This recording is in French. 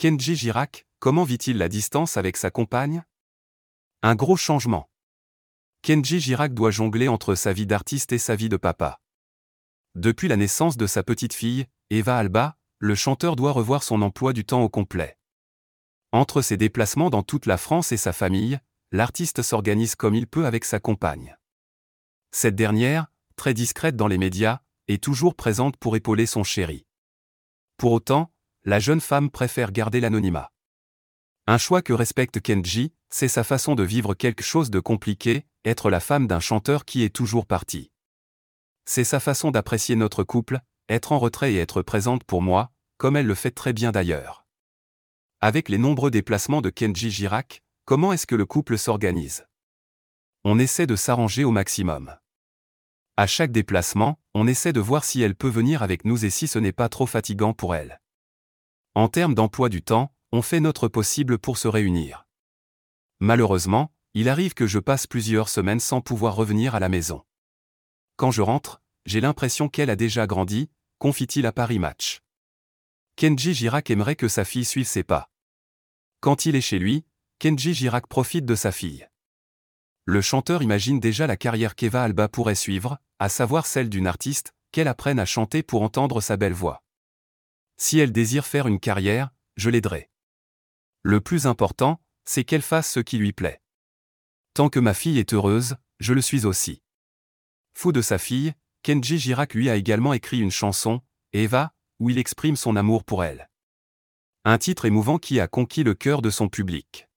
Kenji Girac, comment vit-il la distance avec sa compagne? Un gros changement. Kenji Girac doit jongler entre sa vie d'artiste et sa vie de papa. Depuis la naissance de sa petite fille, Eva Alba, le chanteur doit revoir son emploi du temps au complet. Entre ses déplacements dans toute la France et sa famille, l'artiste s'organise comme il peut avec sa compagne. Cette dernière, très discrète dans les médias, est toujours présente pour épauler son chéri. Pour autant, la jeune femme préfère garder l'anonymat. Un choix que respecte Kenji, c'est sa façon de vivre quelque chose de compliqué, être la femme d'un chanteur qui est toujours parti. C'est sa façon d'apprécier notre couple, être en retrait et être présente pour moi, comme elle le fait très bien d'ailleurs. Avec les nombreux déplacements de Kenji Girac, comment est-ce que le couple s'organise? On essaie de s'arranger au maximum. À chaque déplacement, on essaie de voir si elle peut venir avec nous et si ce n'est pas trop fatigant pour elle. En termes d'emploi du temps, on fait notre possible pour se réunir. Malheureusement, il arrive que je passe plusieurs semaines sans pouvoir revenir à la maison. Quand je rentre, j'ai l'impression qu'elle a déjà grandi, confie-t-il à Paris Match. Kenji Girac aimerait que sa fille suive ses pas. Quand il est chez lui, Kenji Girac profite de sa fille. Le chanteur imagine déjà la carrière qu'Eva Alba pourrait suivre, à savoir celle d'une artiste, qu'elle apprenne à chanter pour entendre sa belle voix. Si elle désire faire une carrière, je l'aiderai. Le plus important, c'est qu'elle fasse ce qui lui plaît. Tant que ma fille est heureuse, je le suis aussi. Fou de sa fille, Kenji Girac lui a également écrit une chanson, Eva, où il exprime son amour pour elle. Un titre émouvant qui a conquis le cœur de son public.